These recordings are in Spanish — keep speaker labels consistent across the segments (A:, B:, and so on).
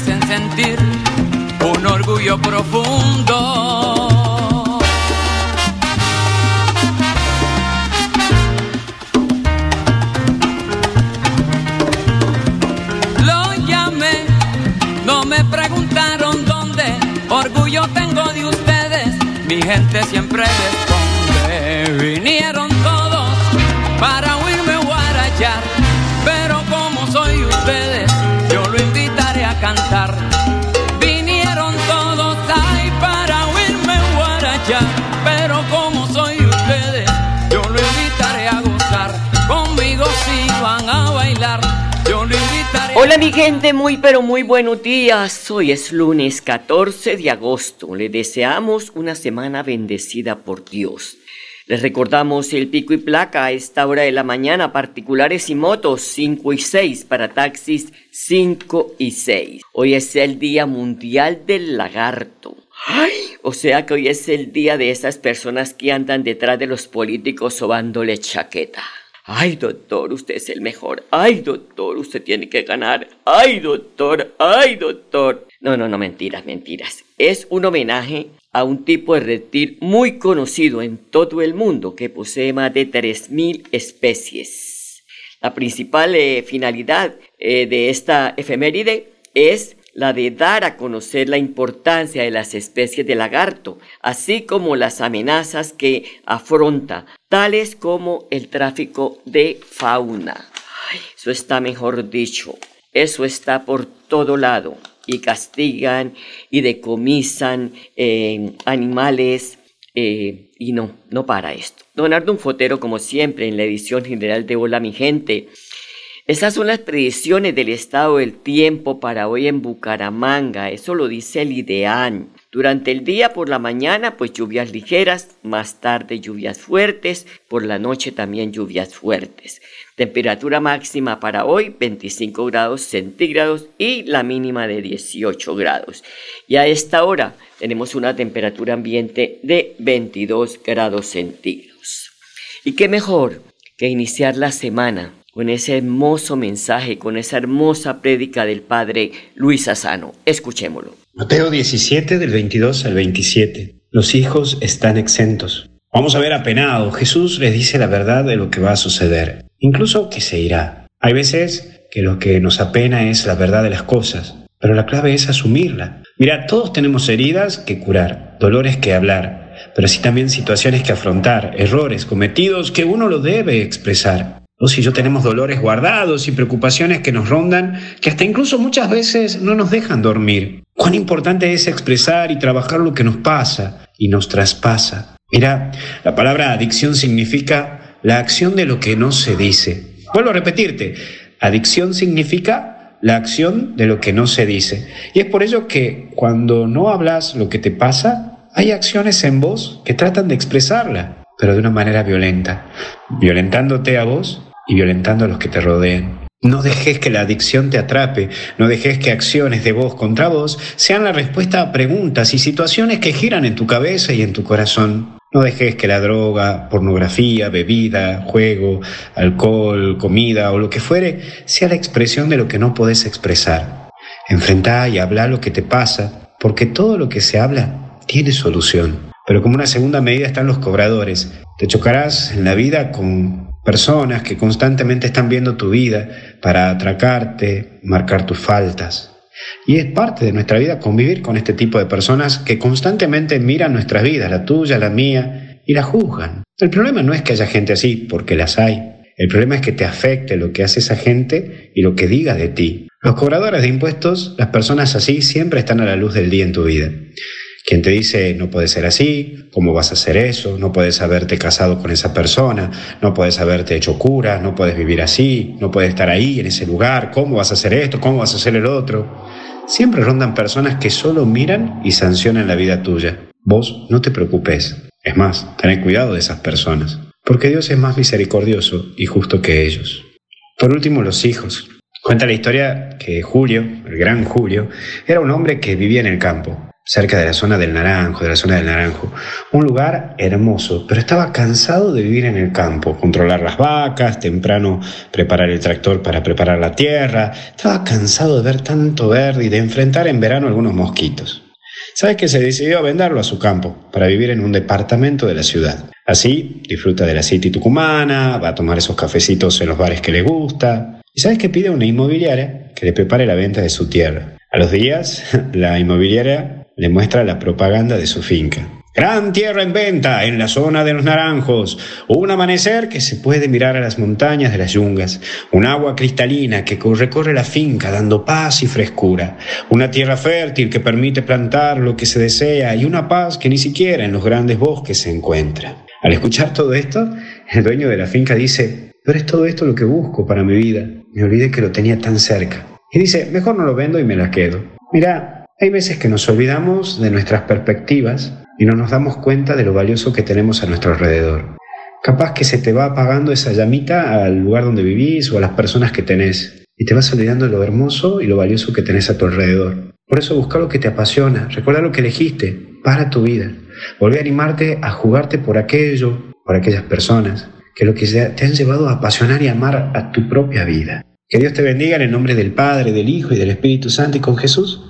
A: Hacen sentir un orgullo profundo. Lo llamé, no me preguntaron dónde, orgullo tengo de ustedes, mi gente siempre responde.
B: Hola mi gente, muy pero muy buenos días. Hoy es lunes 14 de agosto. Le deseamos una semana bendecida por Dios. Les recordamos el pico y placa a esta hora de la mañana, particulares y motos 5 y 6, para taxis 5 y 6. Hoy es el Día Mundial del Lagarto. Ay, o sea que hoy es el día de esas personas que andan detrás de los políticos sobándole chaqueta. Ay, doctor, usted es el mejor. Ay, doctor, usted tiene que ganar. Ay, doctor, ay, doctor. No, no, no, mentiras, mentiras. Es un homenaje a un tipo de reptil muy conocido en todo el mundo que posee más de 3.000 especies. La principal eh, finalidad eh, de esta efeméride es la de dar a conocer la importancia de las especies de lagarto, así como las amenazas que afronta, tales como el tráfico de fauna. Eso está mejor dicho, eso está por todo lado y castigan y decomisan eh, animales eh, y no, no para esto. Donardo fotero como siempre en la edición general de Hola mi gente. Estas son las predicciones del estado del tiempo para hoy en Bucaramanga, eso lo dice el IDEAN. Durante el día por la mañana pues lluvias ligeras, más tarde lluvias fuertes, por la noche también lluvias fuertes. Temperatura máxima para hoy 25 grados centígrados y la mínima de 18 grados. Y a esta hora tenemos una temperatura ambiente de 22 grados centígrados. ¿Y qué mejor que iniciar la semana con ese hermoso mensaje, con esa hermosa prédica del Padre Luis Asano? Escuchémoslo.
C: Mateo 17 del 22 al 27. Los hijos están exentos. Vamos a ver apenado. Jesús les dice la verdad de lo que va a suceder, incluso que se irá. Hay veces que lo que nos apena es la verdad de las cosas, pero la clave es asumirla. Mira, todos tenemos heridas que curar, dolores que hablar, pero sí también situaciones que afrontar, errores cometidos que uno lo debe expresar. Vos y yo tenemos dolores guardados y preocupaciones que nos rondan, que hasta incluso muchas veces no nos dejan dormir. Cuán importante es expresar y trabajar lo que nos pasa y nos traspasa. Mira, la palabra adicción significa la acción de lo que no se dice. Vuelvo a repetirte, adicción significa la acción de lo que no se dice. Y es por ello que cuando no hablas lo que te pasa, hay acciones en vos que tratan de expresarla, pero de una manera violenta, violentándote a vos y violentando a los que te rodeen. No dejes que la adicción te atrape, no dejes que acciones de voz contra vos sean la respuesta a preguntas y situaciones que giran en tu cabeza y en tu corazón. No dejes que la droga, pornografía, bebida, juego, alcohol, comida o lo que fuere sea la expresión de lo que no podés expresar. Enfrentá y habla lo que te pasa, porque todo lo que se habla tiene solución. Pero como una segunda medida están los cobradores. Te chocarás en la vida con personas que constantemente están viendo tu vida para atracarte, marcar tus faltas. Y es parte de nuestra vida convivir con este tipo de personas que constantemente miran nuestras vidas, la tuya, la mía, y la juzgan. El problema no es que haya gente así, porque las hay. El problema es que te afecte lo que hace esa gente y lo que diga de ti. Los cobradores de impuestos, las personas así, siempre están a la luz del día en tu vida. Quien te dice, no puede ser así, ¿cómo vas a hacer eso? No puedes haberte casado con esa persona, no puedes haberte hecho cura, no puedes vivir así, no puedes estar ahí, en ese lugar, ¿cómo vas a hacer esto? ¿Cómo vas a hacer el otro? Siempre rondan personas que solo miran y sancionan la vida tuya. Vos no te preocupes. Es más, ten cuidado de esas personas, porque Dios es más misericordioso y justo que ellos. Por último, los hijos. Cuenta la historia que Julio, el gran Julio, era un hombre que vivía en el campo cerca de la zona del Naranjo, de la zona del Naranjo. Un lugar hermoso, pero estaba cansado de vivir en el campo, controlar las vacas, temprano preparar el tractor para preparar la tierra. Estaba cansado de ver tanto verde y de enfrentar en verano algunos mosquitos. ¿Sabes que se decidió a venderlo a su campo para vivir en un departamento de la ciudad? Así disfruta de la City tucumana, va a tomar esos cafecitos en los bares que le gusta. ¿Y sabes que pide a una inmobiliaria que le prepare la venta de su tierra? A los días, la inmobiliaria le muestra la propaganda de su finca. Gran tierra en venta en la zona de los naranjos, un amanecer que se puede mirar a las montañas de las yungas, un agua cristalina que recorre la finca dando paz y frescura, una tierra fértil que permite plantar lo que se desea y una paz que ni siquiera en los grandes bosques se encuentra. Al escuchar todo esto, el dueño de la finca dice, pero es todo esto lo que busco para mi vida, me olvidé que lo tenía tan cerca. Y dice, mejor no lo vendo y me la quedo. Mira, hay veces que nos olvidamos de nuestras perspectivas y no nos damos cuenta de lo valioso que tenemos a nuestro alrededor. Capaz que se te va apagando esa llamita al lugar donde vivís o a las personas que tenés y te vas olvidando de lo hermoso y lo valioso que tenés a tu alrededor. Por eso busca lo que te apasiona, recuerda lo que elegiste para tu vida. Volví a animarte a jugarte por aquello, por aquellas personas, que lo que te han llevado a apasionar y amar a tu propia vida. Que Dios te bendiga en el nombre del Padre, del Hijo y del Espíritu Santo y con Jesús.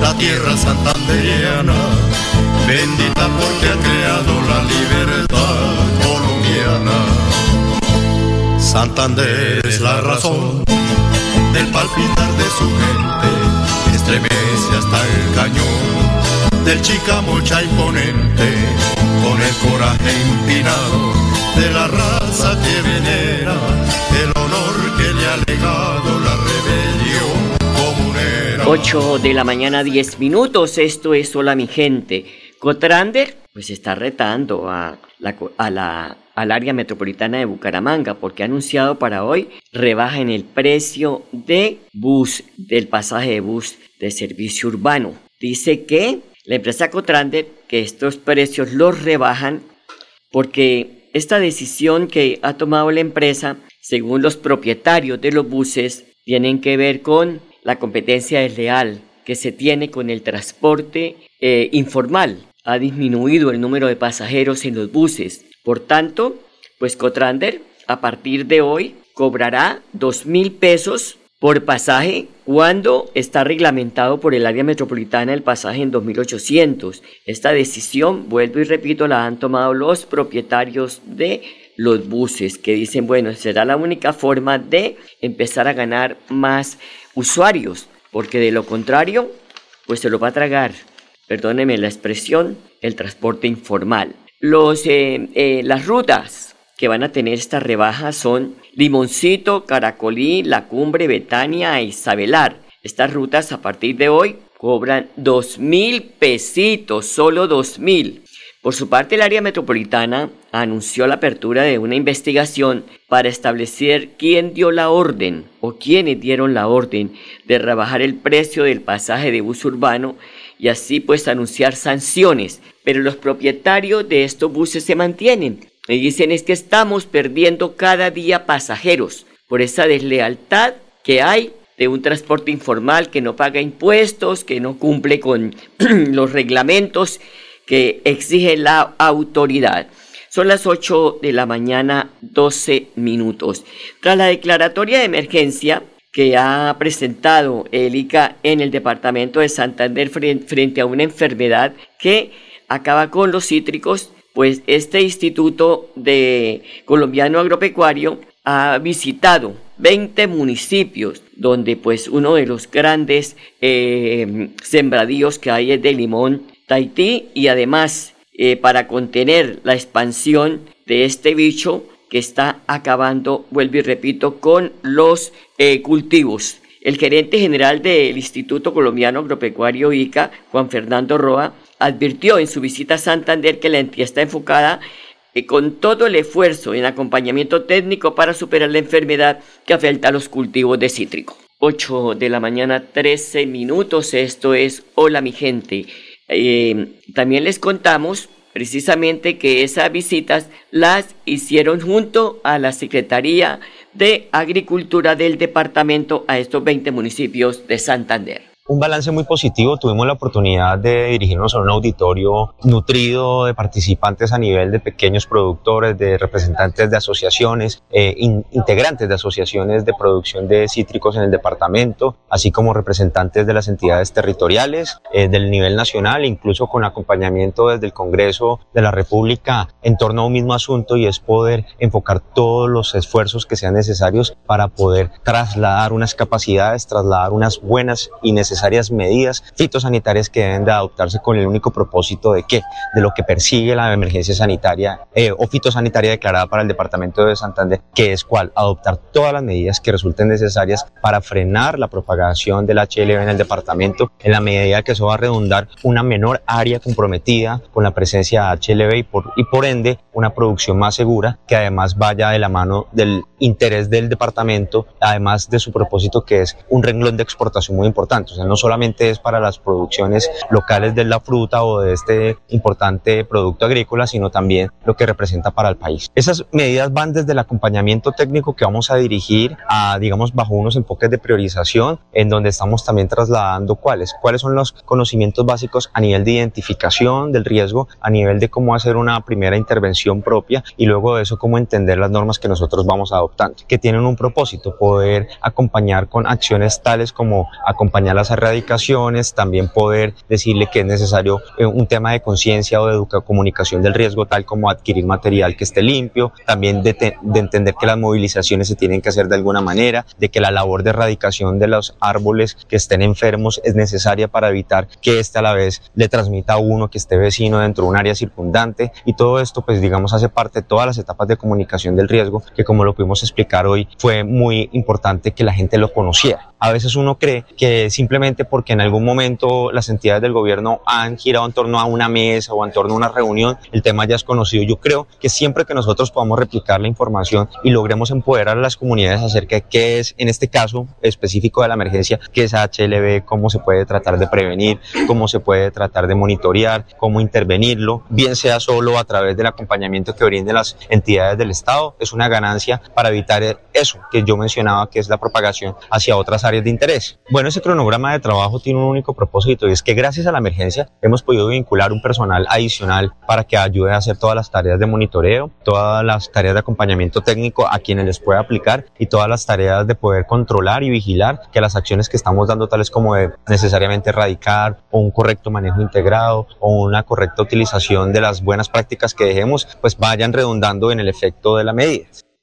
D: La tierra santanderiana, bendita porque ha creado la libertad colombiana. Santander es la razón del palpitar de su gente, estremece hasta el cañón del chicamocha imponente, con el coraje empinado de la raza que venera el honor que le ha legado
B: 8 de la mañana, 10 minutos. Esto es Hola mi gente. Cotrander pues está retando a la, a la, al área metropolitana de Bucaramanga porque ha anunciado para hoy rebaja en el precio de bus, del pasaje de bus de servicio urbano. Dice que la empresa Cotrander que estos precios los rebajan porque esta decisión que ha tomado la empresa, según los propietarios de los buses, tienen que ver con la competencia desleal que se tiene con el transporte eh, informal. Ha disminuido el número de pasajeros en los buses. Por tanto, pues Cotrander a partir de hoy cobrará dos mil pesos por pasaje cuando está reglamentado por el área metropolitana el pasaje en 2.800. Esta decisión, vuelvo y repito, la han tomado los propietarios de los buses que dicen, bueno, será la única forma de empezar a ganar más usuarios, porque de lo contrario, pues se lo va a tragar, perdóneme la expresión, el transporte informal. Los, eh, eh, las rutas que van a tener esta rebaja son Limoncito, Caracolí, La Cumbre, Betania e Isabelar. Estas rutas a partir de hoy cobran dos mil pesitos, solo dos mil. Por su parte, el área metropolitana anunció la apertura de una investigación para establecer quién dio la orden o quiénes dieron la orden de rebajar el precio del pasaje de bus urbano y así pues anunciar sanciones. Pero los propietarios de estos buses se mantienen me dicen es que estamos perdiendo cada día pasajeros por esa deslealtad que hay de un transporte informal que no paga impuestos, que no cumple con los reglamentos que exige la autoridad. Son las 8 de la mañana, 12 minutos. Tras la declaratoria de emergencia que ha presentado el ICA en el departamento de Santander frente a una enfermedad que acaba con los cítricos, pues este Instituto de Colombiano Agropecuario ha visitado 20 municipios donde pues uno de los grandes eh, sembradíos que hay es de limón Tahití y además eh, para contener la expansión de este bicho que está acabando, vuelvo y repito, con los eh, cultivos. El gerente general del Instituto Colombiano Agropecuario ICA, Juan Fernando Roa, advirtió en su visita a Santander que la entidad está enfocada eh, con todo el esfuerzo en acompañamiento técnico para superar la enfermedad que afecta a los cultivos de cítrico. 8 de la mañana, 13 minutos. Esto es Hola mi gente. Eh, también les contamos precisamente que esas visitas las hicieron junto a la Secretaría de Agricultura del departamento a estos 20 municipios de Santander
E: un balance muy positivo. Tuvimos la oportunidad de dirigirnos a un auditorio nutrido de participantes a nivel de pequeños productores, de representantes de asociaciones, eh, integrantes de asociaciones de producción de cítricos en el departamento, así como representantes de las entidades territoriales eh, del nivel nacional, incluso con acompañamiento desde el Congreso de la República en torno a un mismo asunto y es poder enfocar todos los esfuerzos que sean necesarios para poder trasladar unas capacidades, trasladar unas buenas y necesarias necesarias medidas fitosanitarias que deben de adoptarse con el único propósito de que, de lo que persigue la emergencia sanitaria eh, o fitosanitaria declarada para el departamento de Santander, que es cuál, adoptar todas las medidas que resulten necesarias para frenar la propagación del HLV en el departamento, en la medida que eso va a redundar una menor área comprometida con la presencia de HLV y por, y por ende una producción más segura que además vaya de la mano del interés del departamento, además de su propósito que es un renglón de exportación muy importante. O sea, no solamente es para las producciones locales de la fruta o de este importante producto agrícola, sino también lo que representa para el país. Esas medidas van desde el acompañamiento técnico que vamos a dirigir a, digamos, bajo unos enfoques de priorización, en donde estamos también trasladando cuáles, cuáles son los conocimientos básicos a nivel de identificación del riesgo, a nivel de cómo hacer una primera intervención propia y luego de eso cómo entender las normas que nosotros vamos adoptando, que tienen un propósito, poder acompañar con acciones tales como acompañar las erradicaciones, también poder decirle que es necesario eh, un tema de conciencia o de comunicación del riesgo, tal como adquirir material que esté limpio, también de, entender que las movilizaciones se tienen que hacer de alguna manera, de que la labor de erradicación de los árboles que estén enfermos es necesaria para evitar que éste a la vez le transmita a uno que esté vecino dentro de un área circundante y todo esto pues digamos hace parte de todas las etapas de comunicación del riesgo que como lo pudimos explicar hoy fue muy importante que la gente lo conociera. A veces uno cree que simplemente simplemente porque en algún momento las entidades del gobierno han girado en torno a una mesa o en torno a una reunión, el tema ya es conocido. Yo creo que siempre que nosotros podamos replicar la información y logremos empoderar a las comunidades acerca de qué es, en este caso específico de la emergencia, qué es HLB, cómo se puede tratar de prevenir, cómo se puede tratar de monitorear, cómo intervenirlo, bien sea solo a través del acompañamiento que brinden las entidades del Estado, es una ganancia para evitar eso que yo mencionaba, que es la propagación hacia otras áreas de interés. Bueno, ese cronograma de trabajo tiene un único propósito y es que gracias a la emergencia hemos podido vincular un personal adicional para que ayude a hacer todas las tareas de monitoreo, todas las tareas de acompañamiento técnico a quienes les puede aplicar y todas las tareas de poder controlar y vigilar que las acciones que estamos dando, tales como de necesariamente erradicar o un correcto manejo integrado o una correcta utilización de las buenas prácticas que dejemos, pues vayan redundando en el efecto de la medida.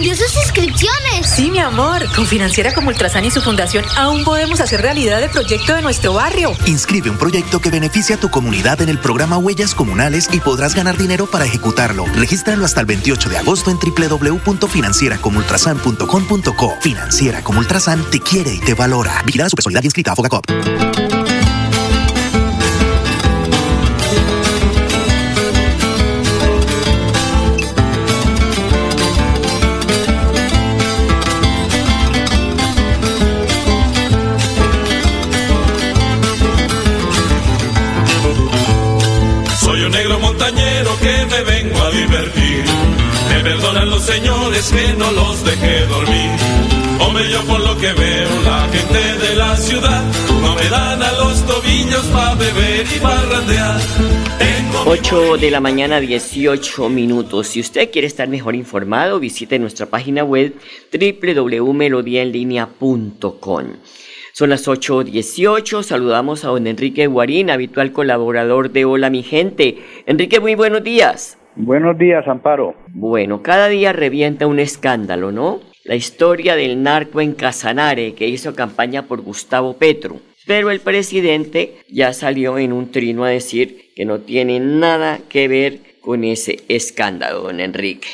F: Extendió sus inscripciones.
G: Sí, mi amor. Con Financiera como Ultrasan y su fundación aún podemos hacer realidad el proyecto de nuestro barrio.
H: Inscribe un proyecto que beneficie a tu comunidad en el programa Huellas Comunales y podrás ganar dinero para ejecutarlo. Regístralo hasta el 28 de agosto en www.financieracomultrasan.com.co. Financiera como Ultrasan te quiere y te valora. Vigilada su personalidad inscrita a Fogacop.
I: Los señores que no los dejé dormir. Hombre, yo por lo que veo, la gente de la ciudad no me dan a los tobillos para beber y parrandear.
B: 8 de la mañana, 18 minutos. Si usted quiere estar mejor informado, visite nuestra página web www.melodiaenlinea.com. Son las 8.18. Saludamos a don Enrique Guarín, habitual colaborador de Hola mi gente. Enrique, muy buenos días.
J: Buenos días, Amparo.
B: Bueno, cada día revienta un escándalo, ¿no? La historia del narco en Casanare que hizo campaña por Gustavo Petro. Pero el presidente ya salió en un trino a decir que no tiene nada que ver con ese escándalo, don Enrique.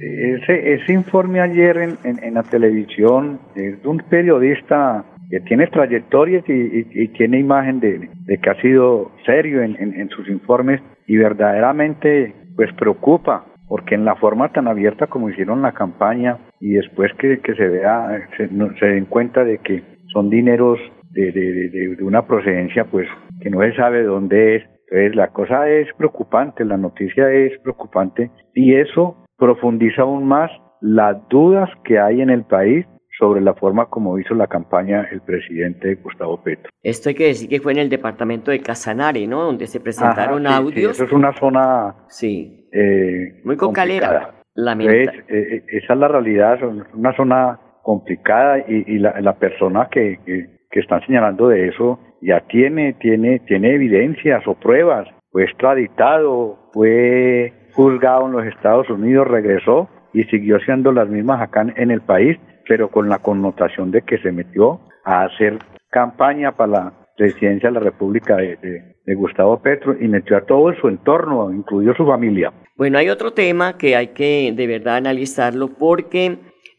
J: Ese, ese informe ayer en, la televisión es de un periodista que tiene trayectorias y, tiene imagen de, que ha sido serio en sus informes y verdaderamente pues preocupa, porque en la forma tan abierta como hicieron la campaña y después que, se vea, se, se, den cuenta de que son dineros de, de, de, una procedencia pues que no se sabe dónde es. Entonces la cosa es preocupante, la noticia es preocupante y eso profundiza aún más las dudas que hay en el país sobre la forma como hizo la campaña el presidente Gustavo Petro.
B: Esto hay que decir que fue en el departamento de Casanare, ¿no? Donde se presentaron audios.
J: eso es una zona
B: sí.
J: Eh,
B: muy cocalera.
J: Eh, eh, esa es la realidad, es una zona complicada y, la, persona que, que, están señalando de eso ya tiene, tiene, tiene evidencias o pruebas. Fue extraditado, fue juzgado en los Estados Unidos, regresó y siguió haciendo las mismas acá en el país pero con la connotación de que se metió a hacer campaña para la presidencia de la República de, Gustavo Petro y metió a todo su entorno, incluyó su familia.
B: Bueno, hay otro tema que hay que de verdad analizarlo porque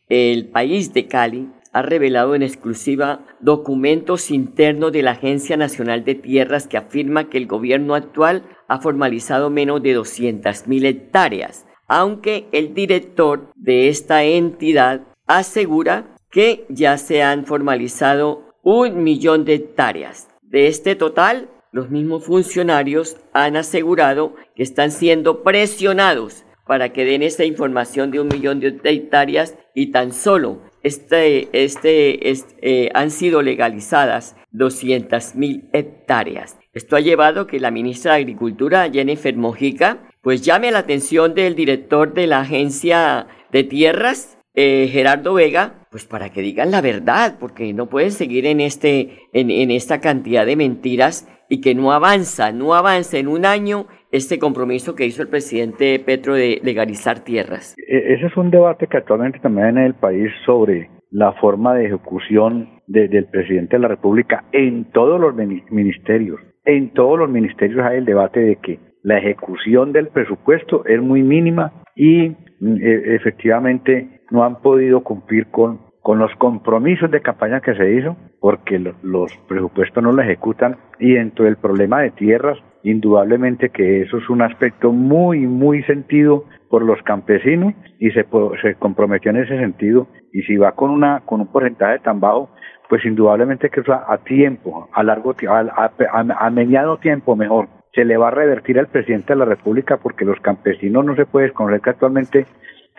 B: el país de Cali ha revelado en exclusiva documentos internos de la Agencia Nacional de Tierras que afirma que el gobierno actual ha formalizado menos de 200.000 hectáreas, aunque el director de esta entidad asegura que ya se han formalizado un millón de hectáreas. De este total, los mismos funcionarios han asegurado que están siendo presionados para que den esta información de un millón de hectáreas y tan solo este, este, eh, han sido legalizadas 200 mil hectáreas. Esto ha llevado que la ministra de Agricultura, Jennifer Mojica, pues llame la atención del director de la Agencia de Tierras eh, Gerardo Vega, pues para que digan la verdad, porque no pueden seguir en, este, en, en esta cantidad de mentiras y que no avanza, no avanza en un año este compromiso que hizo el presidente Petro de legalizar tierras.
J: E, ese es un debate que actualmente también hay en el país sobre la forma de ejecución del presidente de la República en todos los ministerios. En todos los ministerios hay el debate de que la ejecución del presupuesto es muy mínima y efectivamente no han podido cumplir con, con los compromisos de campaña que se hizo porque los presupuestos no lo ejecutan y dentro del problema de tierras indudablemente que eso es un aspecto muy muy sentido por los campesinos y se, se comprometió en ese sentido y si va con una con un porcentaje tan bajo pues indudablemente que eso a, tiempo a largo a, a, a mediano tiempo mejor se le va a revertir al presidente de la República porque los campesinos no se puede desconocer que actualmente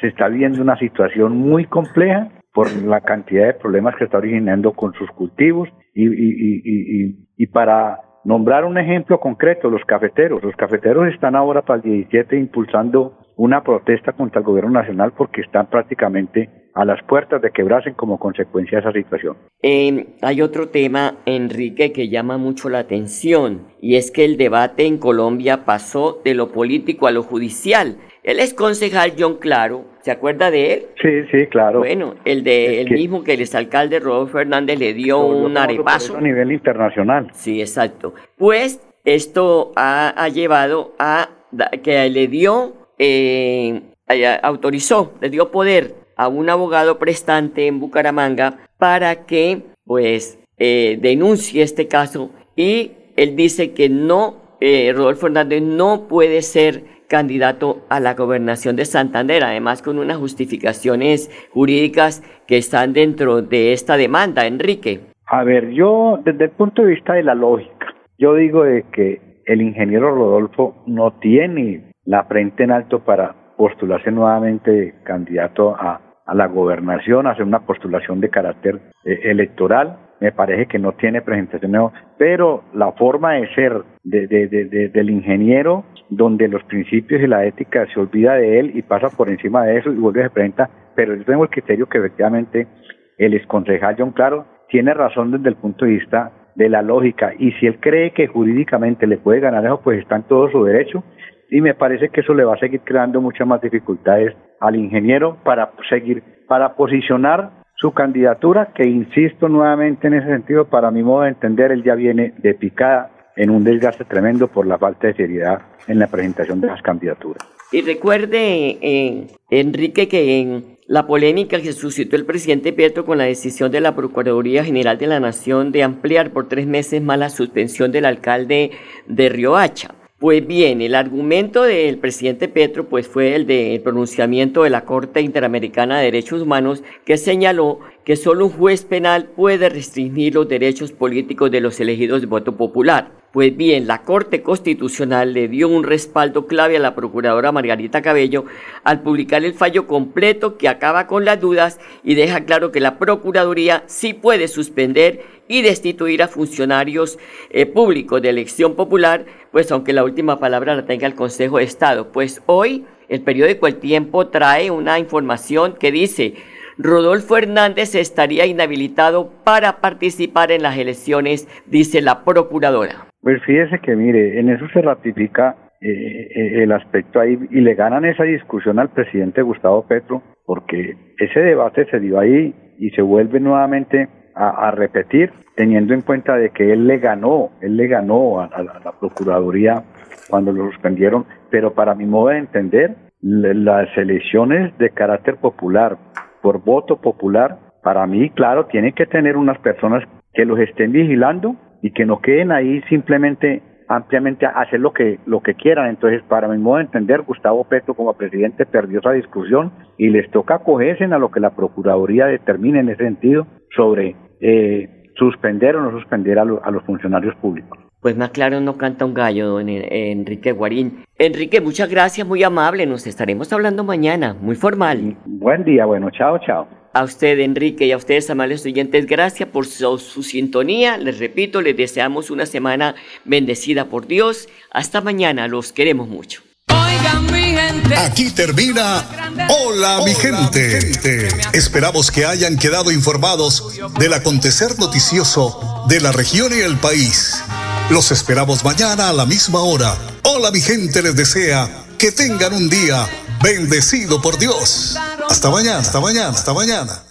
J: se está viviendo una situación muy compleja por la cantidad de problemas que está originando con sus cultivos y, y, y, y, para nombrar un ejemplo concreto, los cafeteros. Los cafeteros están ahora para el 17 impulsando una protesta contra el gobierno nacional porque están prácticamente a las puertas de quebrarse como consecuencia de esa situación.
B: hay otro tema, Enrique, que llama mucho la atención y es que el debate en Colombia pasó de lo político a lo judicial. El ex concejal John Claro, ¿se acuerda de él?
J: Sí, sí, claro.
B: Bueno, el de el mismo que el exalcalde Rodolfo Fernández le dio un arepazo.
J: A nivel internacional.
B: Sí, exacto. Pues esto ha, llevado a que le dio, eh, autorizó, le dio poder a un abogado prestante en Bucaramanga para que, pues, eh, denuncie este caso y él dice que no, eh, Rodolfo Fernández no puede ser candidato a la gobernación de Santander, además con unas justificaciones jurídicas que están dentro de esta demanda, Enrique.
J: A ver, yo desde el punto de vista de la lógica, yo digo de que el ingeniero Rodolfo no tiene la frente en alto para postularse nuevamente candidato a, a la gobernación, hacer una postulación de carácter eh, electoral. Me parece que no tiene presentación pero la forma de ser de, de, del ingeniero, donde los principios y la ética se olvida de él y pasa por encima de eso y vuelve a se presenta, pero yo tengo el criterio que efectivamente el exconcejal John Claro tiene razón desde el punto de vista de la lógica y si él cree que jurídicamente le puede ganar eso, pues está en todo su derecho y me parece que eso le va a seguir creando muchas más dificultades al ingeniero para seguir, para posicionar su candidatura, que insisto nuevamente en ese sentido, para mi modo de entender, él ya viene de picada en un desgaste tremendo por la falta de seriedad en la presentación de las candidaturas.
B: Y recuerde, eh, Enrique, que en la polémica que suscitó el presidente Petro con la decisión de la Procuraduría General de la Nación de ampliar por tres meses más la suspensión del alcalde de Riohacha. Pues bien, el argumento del presidente Petro pues fue el del pronunciamiento de la Corte Interamericana de Derechos Humanos que señaló que solo un juez penal puede restringir los derechos políticos de los elegidos de voto popular. Pues bien, la Corte Constitucional le dio un respaldo clave a la procuradora Margarita Cabello al publicar el fallo completo que acaba con las dudas y deja claro que la Procuraduría sí puede suspender y destituir a funcionarios eh, públicos de elección popular, pues aunque la última palabra la tenga el Consejo de Estado. Pues hoy el periódico El Tiempo trae una información que dice Rodolfo Hernández estaría inhabilitado para participar en las elecciones, dice la procuradora.
J: Pues fíjese que mire, en eso se ratifica eh, eh, el aspecto ahí y le ganan esa discusión al presidente Gustavo Petro porque ese debate se dio ahí y se vuelve nuevamente a, repetir teniendo en cuenta de que él le ganó, él le ganó a, la Procuraduría cuando lo suspendieron, pero para mi modo de entender, las elecciones de carácter popular, por voto popular, para mí, claro, tienen que tener unas personas que los estén vigilando y que no queden ahí simplemente ampliamente a hacer lo que lo que quieran. Entonces, para mi modo de entender, Gustavo Petro como presidente perdió esa discusión y les toca acogerse a lo que la Procuraduría determine en ese sentido sobre eh, suspender o no suspender a, a los funcionarios públicos.
B: Pues más claro no canta un gallo, don Enrique Guarín. Enrique, muchas gracias, muy amable. Nos estaremos hablando mañana, muy formal.
J: Buen día, bueno, chao, chao.
B: A usted, Enrique, y a ustedes, amables oyentes, gracias por su, sintonía. Les repito, les deseamos una semana bendecida por Dios. Hasta mañana, los queremos mucho.
K: Aquí termina Hola, mi gente. Esperamos que hayan quedado informados del acontecer noticioso de la región y el país. Los esperamos mañana a la misma hora. Hola, mi gente les desea que tengan un día bendecido por Dios. Hasta mañana, hasta mañana, hasta mañana.